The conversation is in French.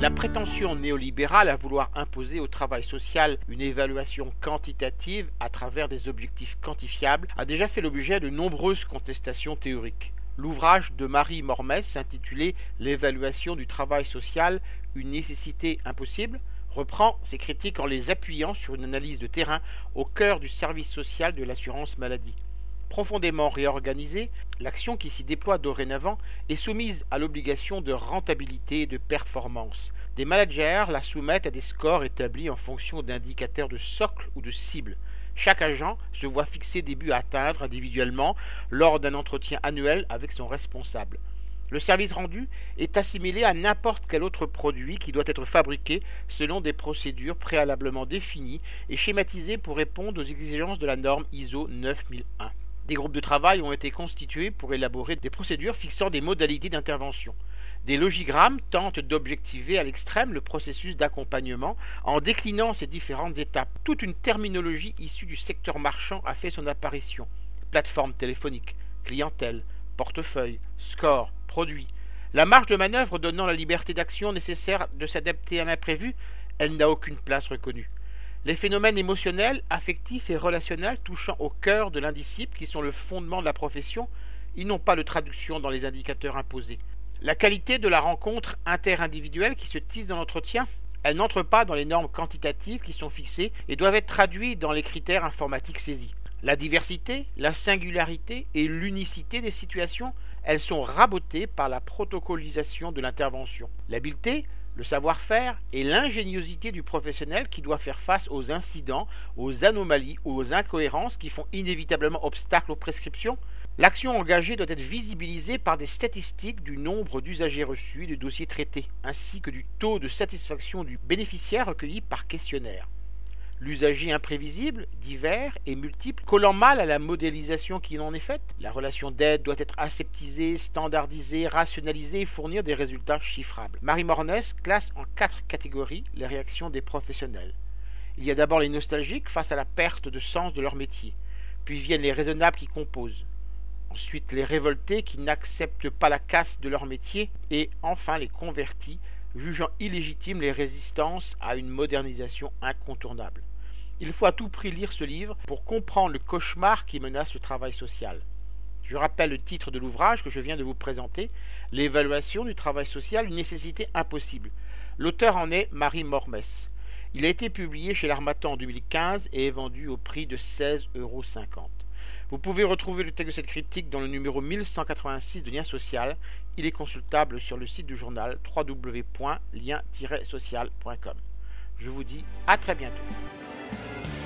La prétention néolibérale à vouloir imposer au travail social une évaluation quantitative à travers des objectifs quantifiables a déjà fait l'objet de nombreuses contestations théoriques. L'ouvrage de Marie Mormès intitulé L'évaluation du travail social, une nécessité impossible reprend ses critiques en les appuyant sur une analyse de terrain au cœur du service social de l'assurance maladie. Profondément réorganisée, l'action qui s'y déploie dorénavant est soumise à l'obligation de rentabilité et de performance. Des managers la soumettent à des scores établis en fonction d'indicateurs de socle ou de cible. Chaque agent se voit fixer des buts à atteindre individuellement lors d'un entretien annuel avec son responsable. Le service rendu est assimilé à n'importe quel autre produit qui doit être fabriqué selon des procédures préalablement définies et schématisées pour répondre aux exigences de la norme ISO 9001. Des groupes de travail ont été constitués pour élaborer des procédures fixant des modalités d'intervention. Des logigrammes tentent d'objectiver à l'extrême le processus d'accompagnement en déclinant ces différentes étapes. Toute une terminologie issue du secteur marchand a fait son apparition. Plateforme téléphonique, clientèle, portefeuille, score, produit. La marge de manœuvre donnant la liberté d'action nécessaire de s'adapter à l'imprévu, elle n'a aucune place reconnue. Les phénomènes émotionnels, affectifs et relationnels touchant au cœur de l'indisciple, qui sont le fondement de la profession, ils n'ont pas de traduction dans les indicateurs imposés. La qualité de la rencontre interindividuelle qui se tisse dans l'entretien, elle n'entre pas dans les normes quantitatives qui sont fixées et doivent être traduites dans les critères informatiques saisis. La diversité, la singularité et l'unicité des situations, elles sont rabotées par la protocolisation de l'intervention. L'habileté, le savoir-faire et l'ingéniosité du professionnel qui doit faire face aux incidents, aux anomalies ou aux incohérences qui font inévitablement obstacle aux prescriptions, l'action engagée doit être visibilisée par des statistiques du nombre d'usagers reçus et de dossiers traités, ainsi que du taux de satisfaction du bénéficiaire recueilli par questionnaire l'usager imprévisible, divers et multiple, collant mal à la modélisation qui en est faite. La relation d'aide doit être aseptisée, standardisée, rationalisée et fournir des résultats chiffrables. Marie Mornès classe en quatre catégories les réactions des professionnels. Il y a d'abord les nostalgiques face à la perte de sens de leur métier, puis viennent les raisonnables qui composent, ensuite les révoltés qui n'acceptent pas la casse de leur métier, et enfin les convertis jugeant illégitimes les résistances à une modernisation incontournable. Il faut à tout prix lire ce livre pour comprendre le cauchemar qui menace le travail social. Je rappelle le titre de l'ouvrage que je viens de vous présenter, L'évaluation du travail social, une nécessité impossible. L'auteur en est Marie Mormès. Il a été publié chez l'Armatan en 2015 et est vendu au prix de 16,50 euros. Vous pouvez retrouver le texte de cette critique dans le numéro 1186 de Lien Social. Il est consultable sur le site du journal www.lien-social.com. Je vous dis à très bientôt. Yeah.